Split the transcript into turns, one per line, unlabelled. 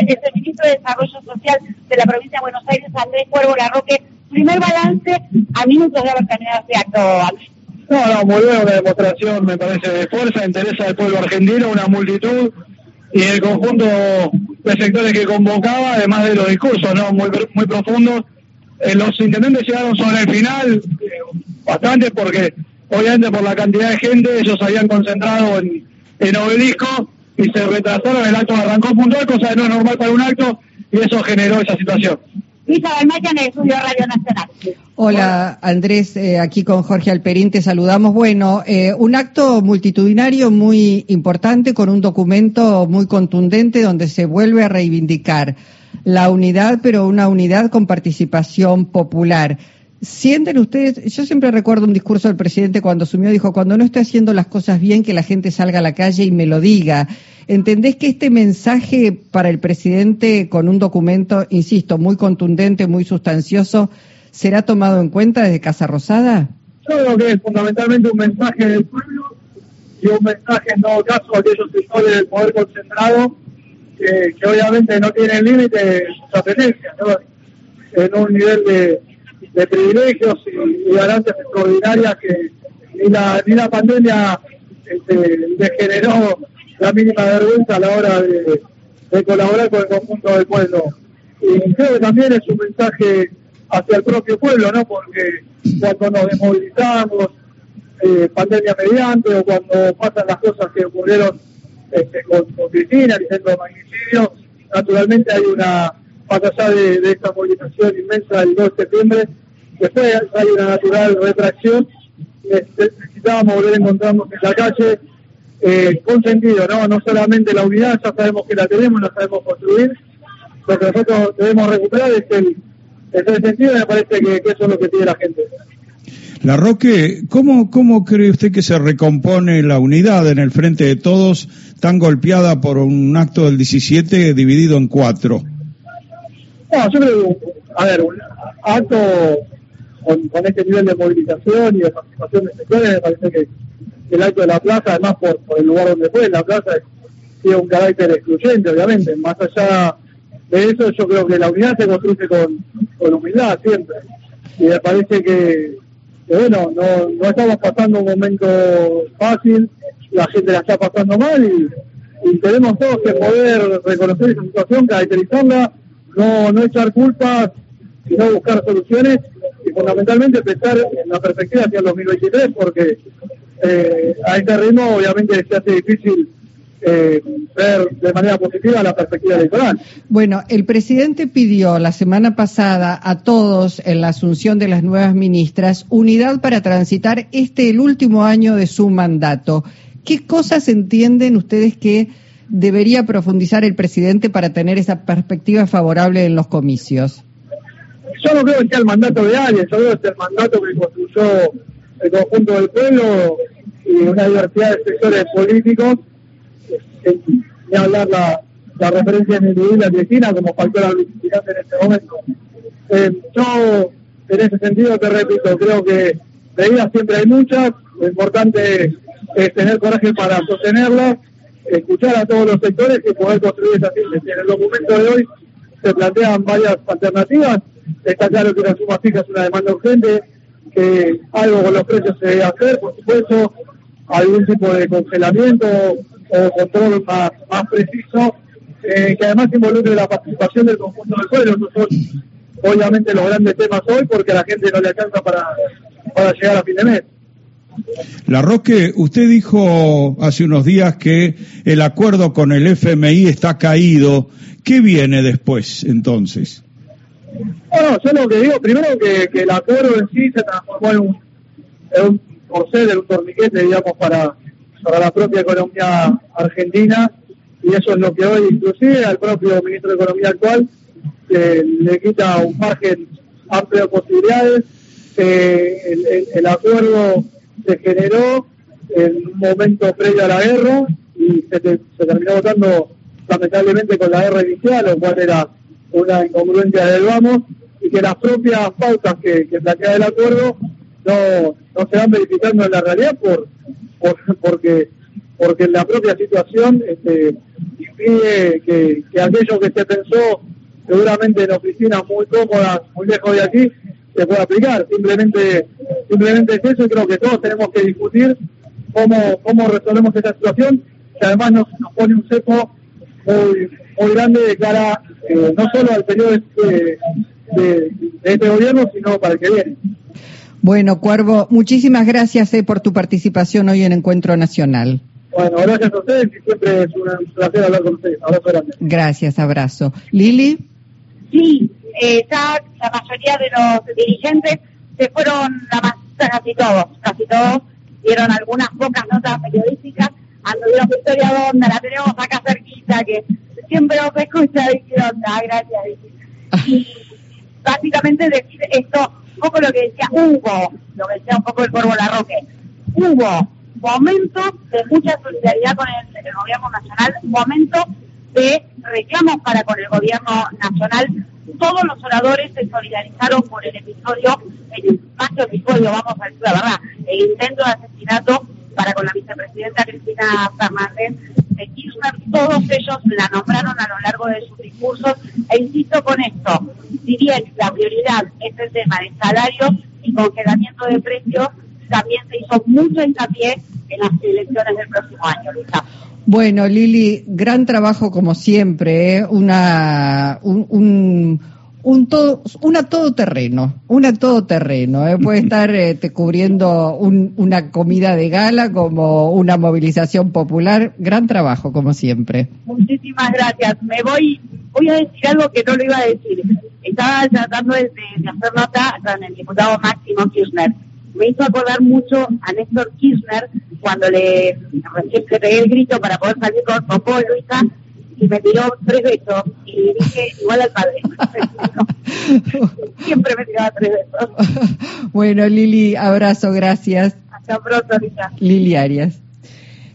es el ministro de Desarrollo Social de la provincia de Buenos Aires, Andrés Cuervo Larroque. Primer balance a minutos de haber terminado este acto.
No, no, muy buena una demostración, me parece, de fuerza, interesa del pueblo argentino, una multitud y el conjunto de sectores que convocaba, además de los discursos, ¿no? Muy, muy profundos. Eh, los intendentes llegaron sobre el final, bastante porque obviamente por la cantidad de gente ellos habían concentrado en, en obelisco y se retrasaron, el acto arrancó puntual, cosa que no es normal para un acto, y eso generó esa situación.
Radio Nacional.
Hola Andrés, eh, aquí con Jorge Alperín te saludamos. Bueno, eh, un acto multitudinario muy importante con un documento muy contundente donde se vuelve a reivindicar la unidad, pero una unidad con participación popular. ¿Sienten ustedes? Yo siempre recuerdo un discurso del presidente cuando asumió, dijo, cuando no esté haciendo las cosas bien, que la gente salga a la calle y me lo diga. ¿Entendés que este mensaje para el presidente con un documento, insisto, muy contundente, muy sustancioso, será tomado en cuenta desde Casa Rosada?
Yo creo que es fundamentalmente un mensaje del pueblo y un mensaje en todo caso a aquellos sectores del poder concentrado que, obviamente no tienen límite sus apetencias, en un nivel de de privilegios y, ganancias extraordinarias que ni la, ni la pandemia este, generó la mínima vergüenza a la hora de, colaborar con el conjunto del pueblo. Y creo que también es un mensaje hacia el propio pueblo, ¿no? Porque cuando nos desmovilizamos, eh, pandemia mediante, o cuando pasan las cosas que ocurrieron este, con, Cristina, el centro de magnicidio, naturalmente hay una, más allá de, esta movilización inmensa del 2 de septiembre, Después hay una natural retracción. Necesitábamos volver a encontrarnos en la calle eh, con sentido, ¿no? No solamente la unidad, ya sabemos que la tenemos, la sabemos construir. Lo que nosotros debemos recuperar es el, el sentido y me parece que, eso es lo que pide la gente.
La Roque, ¿cómo, ¿cómo cree usted que se recompone la unidad en el frente de todos, tan golpeada por un acto del 17 dividido en cuatro?
No, yo creo a ver, un acto con, este nivel de movilización y de participación de sectores, me parece que, el acto de la plaza, además por, el lugar donde fue, la plaza tiene un carácter excluyente, obviamente. Más allá de eso, yo creo que la unidad se construye con, con humildad siempre. Y me parece que, bueno, no, no estamos pasando un momento fácil, la gente la está pasando mal y, tenemos todos que poder reconocer esa situación, caracterizarla, no, no echar culpas, sino buscar soluciones y fundamentalmente pensar en la perspectiva hacia el 2023, porque eh, a este ritmo obviamente se hace difícil eh, ver de manera positiva la perspectiva electoral.
Bueno, el presidente pidió la semana pasada a todos en la asunción de las nuevas ministras unidad para transitar este el último año de su mandato. ¿Qué cosas entienden ustedes que debería profundizar el presidente para tener esa perspectiva favorable en los comicios?
yo no creo que sea el mandato de alguien, yo creo que es el mandato que construyó el conjunto del pueblo y una diversidad de sectores políticos, ni hablar la, la referencia individual a Cristina como factor visitante en este momento. Eh, yo, en ese sentido, te repito, creo que medidas siempre hay muchas, lo importante es tener coraje para sostenerlas, escuchar a todos los sectores y poder construir esa síntesis. En el documento de hoy se plantean varias alternativas, Está claro que una suma fija es una demanda urgente, que algo con los precios se debe hacer, por supuesto, algún tipo de congelamiento o control más, más preciso, eh, que además involucre la participación del conjunto del pueblo. Esos son obviamente los grandes temas hoy porque a la gente no le alcanza para, para llegar a fin de mes.
La Roque, usted dijo hace unos días que el acuerdo con el FMI está caído. ¿Qué viene después entonces?
Bueno, yo lo que digo, primero que, el acuerdo en sí se transformó en un, en un un torniquete, digamos, para, para la propia economía argentina, y eso es lo que hoy, inclusive al propio ministro de Economía actual, le quita un margen amplio de posibilidades. el, el, acuerdo se generó en un momento previo a la guerra y se, se terminó votando lamentablemente con la guerra inicial, lo cual era una incongruencia del vamos y que las propias pautas que, que plantea el acuerdo no, no se van verificando en la realidad por, por porque porque la propia situación este, pide que, que aquello que se pensó seguramente en oficinas muy cómodas, muy lejos de aquí, se pueda aplicar. Simplemente, simplemente es eso y creo que todos tenemos que discutir cómo, cómo resolvemos esta situación, que además nos, pone un cepo muy, muy grande de cara eh, no solo al periodo de, de, este gobierno, sino para el que viene.
Bueno, Cuervo, muchísimas gracias eh, por tu participación hoy en Encuentro Nacional.
Bueno, gracias a ustedes y siempre es un placer hablar con ustedes. Abrazo grande.
Gracias, abrazo. Lili.
Sí, eh, ya la mayoría de los dirigentes se fueron, la casi todos, casi todos, dieron algunas pocas notas periodísticas, anduvieron Victoria Donda, la tenemos acá cerquita, que siempre nos escucha y onda, gracias. Y básicamente decir esto, un poco lo que decía Hugo, lo que decía un poco el Corvo Larroque, hubo momentos de mucha solidaridad con el, el gobierno nacional, momentos de reclamos para con el gobierno nacional. Todos los oradores se solidarizaron por el episodio, el espacio episodio, vamos a decir la verdad, el intento de asesinato para con la vicepresidenta Cristina Fernández de Kirchner. Todos ellos la nombraron a lo largo de sus discursos. E insisto con esto, si bien la prioridad es el tema de salarios y congelamiento de precios, también se hizo mucho hincapié en las elecciones del próximo año, Luisa.
Bueno, Lili, gran trabajo como siempre, ¿eh? una, un, un, un todo, una todoterreno, una todoterreno. ¿eh? Puede estar eh, te cubriendo un, una comida de gala como una movilización popular. Gran trabajo como siempre.
Muchísimas gracias. Me voy, voy a decir algo que no lo iba a decir. Estaba tratando de, de hacer nota con el diputado Máximo Kirchner me hizo acordar mucho a Néstor Kirchner cuando le recién le pegué el grito para poder salir con Popó, Luisa, y me tiró tres besos y dije igual al padre. Siempre me tiraba tres besos.
Bueno, Lili, abrazo, gracias.
Hasta pronto, Lisa.
Lili Arias.